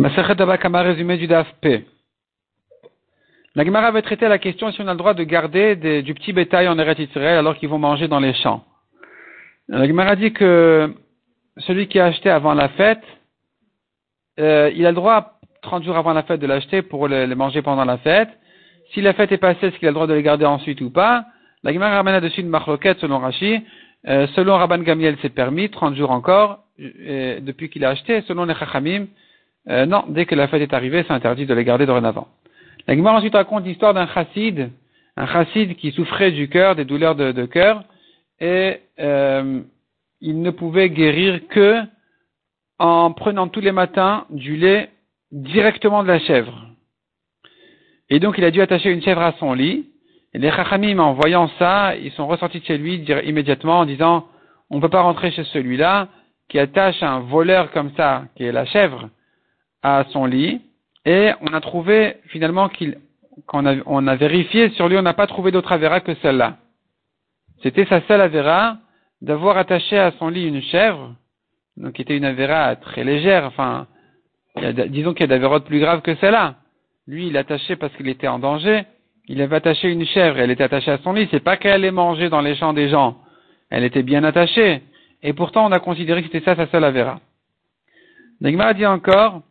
Masachet Abakama, résumé du DAF P. La Gemara avait traité la question si on a le droit de garder du petit bétail en Eretz Israël alors qu'ils vont manger dans les champs. La Gemara dit que celui qui a acheté avant la fête, euh, il a le droit, 30 jours avant la fête, de l'acheter pour les, manger pendant la fête. Si la fête est passée, est-ce qu'il a le droit de les garder ensuite ou pas? La Gemara ramène là-dessus une marloquette selon Rashi. Euh, selon Rabban Gamiel, c'est permis, 30 jours encore, euh, depuis qu'il a acheté. Selon les Chachamim, euh, non, dès que la fête est arrivée, c'est interdit de les garder dorénavant. La Gemara ensuite raconte l'histoire d'un chassid, un chassid qui souffrait du cœur, des douleurs de, de cœur, et euh, il ne pouvait guérir que en prenant tous les matins du lait directement de la chèvre. Et donc il a dû attacher une chèvre à son lit. Et les chachamim, en voyant ça, ils sont ressortis de chez lui immédiatement en disant, on ne peut pas rentrer chez celui-là qui attache un voleur comme ça, qui est la chèvre, à son lit, et on a trouvé finalement qu'il, qu'on a, on a vérifié sur lui, on n'a pas trouvé d'autre avéra que celle-là. C'était sa seule avéra d'avoir attaché à son lit une chèvre, donc qui était une avéra très légère, enfin, disons qu'il y a d'avérotes plus graves que celle-là. Lui, il attachait parce qu'il était en danger, il avait attaché une chèvre, elle était attachée à son lit, c'est pas qu'elle allait manger dans les champs des gens, elle était bien attachée, et pourtant on a considéré que c'était ça sa seule avéra. Negma dit encore,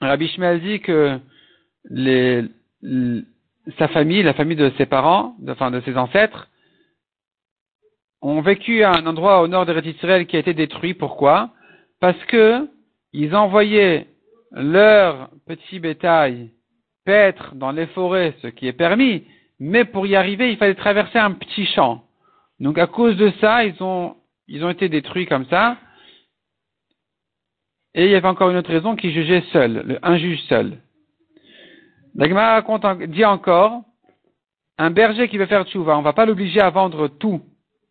Rabbi Shmuel dit que sa famille, la famille de ses parents, enfin de ses ancêtres, ont vécu à un endroit au nord de Israël qui a été détruit. Pourquoi? Parce que ils envoyaient leur petit bétail paître dans les forêts, ce qui est permis, mais pour y arriver, il fallait traverser un petit champ. Donc à cause de ça, ils ont, ils ont été détruits comme ça. Et il y avait encore une autre raison qui jugeait seul, un juge seul. L'Agma dit encore, un berger qui veut faire tchouva, on ne va pas l'obliger à vendre tout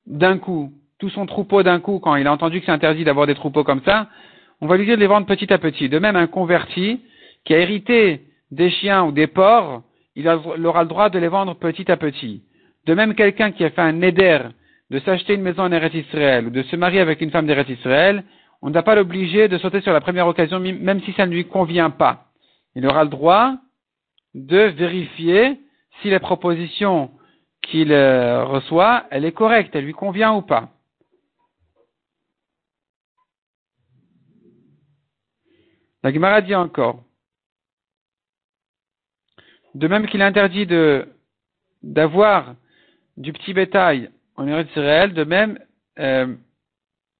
d'un coup, tout son troupeau d'un coup, quand il a entendu que c'est interdit d'avoir des troupeaux comme ça, on va lui dire de les vendre petit à petit. De même, un converti qui a hérité des chiens ou des porcs, il, aura le droit de les vendre petit à petit. De même, quelqu'un qui a fait un neder de s'acheter une maison en Eretz Israël ou de se marier avec une femme d'Eretz Israël, on ne va pas l'obliger de sauter sur la première occasion, même si ça ne lui convient pas. Il aura le droit de vérifier si la proposition qu'il euh, reçoit, elle est correcte, elle lui convient ou pas. La Gemara dit encore, de même qu'il est interdit d'avoir du petit bétail en Israël, de même euh,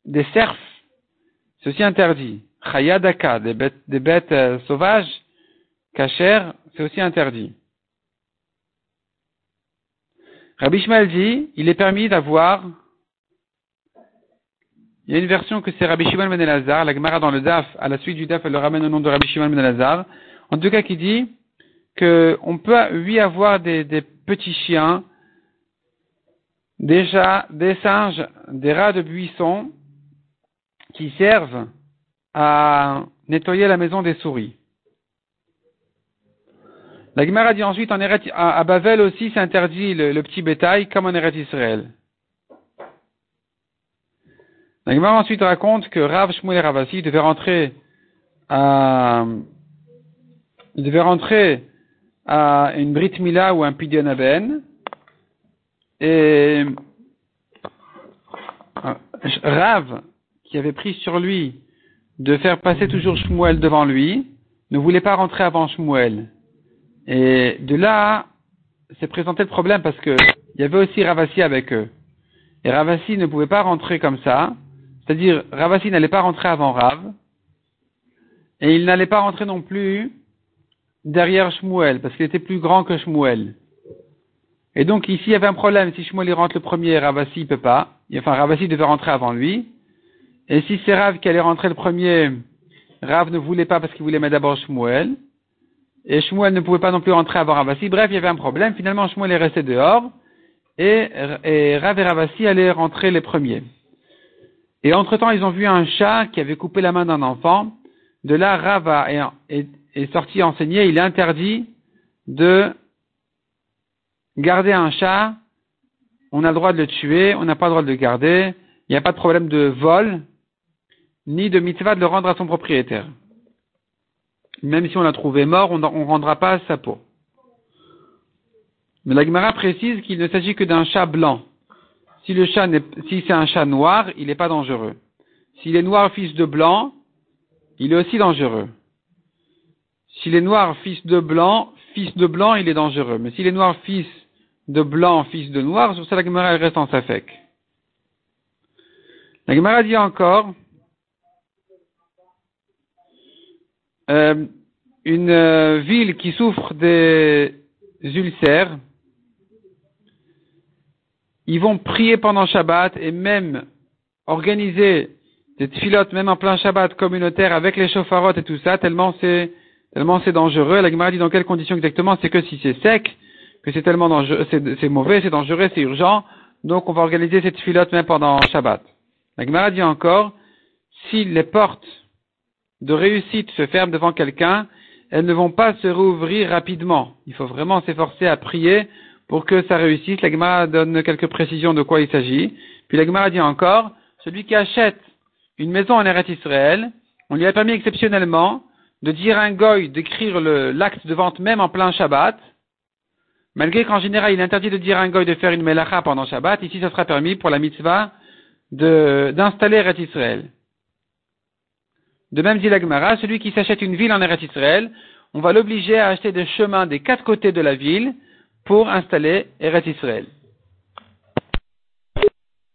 des cerfs aussi interdit. Chayadaka, des bêtes, des bêtes euh, sauvages, cachères, c'est aussi interdit. Rabbi Shmuel dit, il est permis d'avoir, il y a une version que c'est Rabbi Shimon ben Elazar, la Gemara dans le Daf, à la suite du Daf, elle le ramène au nom de Rabbi Shimon ben Elazar, en tout cas qui dit qu'on peut, oui, avoir des, des petits chiens, déjà des singes, des rats de buisson, qui servent à nettoyer la maison des souris. La Gemara dit ensuite en à, Bavel aussi c'est interdit le, petit bétail comme en Eretz Israël. La Gemara ensuite raconte que Rav Shmuel Ravasi devait rentrer à une Brit Mila ou un Pidyon et euh, Rav qui avait pris sur lui de faire passer toujours Shmuel devant lui, ne voulait pas rentrer avant Shmuel. Et de là, s'est présenté le problème parce que il y avait aussi Ravasi avec eux. Et Ravasi ne pouvait pas rentrer comme ça. C'est-à-dire, Ravasi n'allait pas rentrer avant Rav. Et il n'allait pas rentrer non plus derrière Shmuel, parce qu'il était plus grand que Shmuel. Et donc ici, il y avait un problème. Si Shmuel rentre le premier, Ravasi ne peut pas. Enfin, Ravasi devait rentrer avant lui. Et si c'est Rav qui allait rentrer le premier, Rav ne voulait pas parce qu'il voulait mettre d'abord Shmuel. Et Shmuel ne pouvait pas non plus rentrer avant Ravasi. Bref, il y avait un problème. Finalement, Shmuel est resté dehors. Et, et Rav et Ravasi allaient rentrer les premiers. Et entre-temps, ils ont vu un chat qui avait coupé la main d'un enfant. De là, Rav est, est sorti enseigner. Il est interdit de garder un chat. On a le droit de le tuer. On n'a pas le droit de le garder. Il n'y a pas de problème de vol ni de mitzvah de le rendre à son propriétaire. Même si on l'a trouvé mort, on ne rendra pas sa peau. Mais la Gemara précise qu'il ne s'agit que d'un chat blanc. Si le chat si c'est un chat noir, il n'est pas dangereux. S'il est noir fils de blanc, il est aussi dangereux. S'il est noir fils de blanc, fils de blanc, il est dangereux. Mais s'il est noir fils de blanc, fils de noir, sur ça la Gemara reste en safek. La Gemara dit encore, euh, une euh, ville qui souffre des ulcères, ils vont prier pendant Shabbat et même organiser des tfilotes, même en plein Shabbat communautaire avec les chauffarotes et tout ça, tellement c'est tellement c'est dangereux. La Gemara dit dans quelles conditions exactement? C'est que si c'est sec, que c'est tellement dangereux, c'est mauvais, c'est dangereux, c'est urgent, donc on va organiser cette tfilote même pendant Shabbat. La Gemara dit encore, si les portes de réussite se ferment devant quelqu'un, elles ne vont pas se rouvrir rapidement. Il faut vraiment s'efforcer à prier pour que ça réussisse. La Gemara donne quelques précisions de quoi il s'agit. Puis la Gemara dit encore, celui qui achète une maison en Eretz Israël, on lui a permis exceptionnellement de dire un goy d'écrire l'acte de vente même en plein Shabbat, malgré qu'en général il est interdit de dire un goy de faire une melacha pendant Shabbat, ici ça sera permis pour la mitzvah d'installer Eretz Israël. De même dit la Gemara, celui qui s'achète une ville en Eretz Israël, on va l'obliger à acheter des chemins des quatre côtés de la ville pour installer Eretz Israël.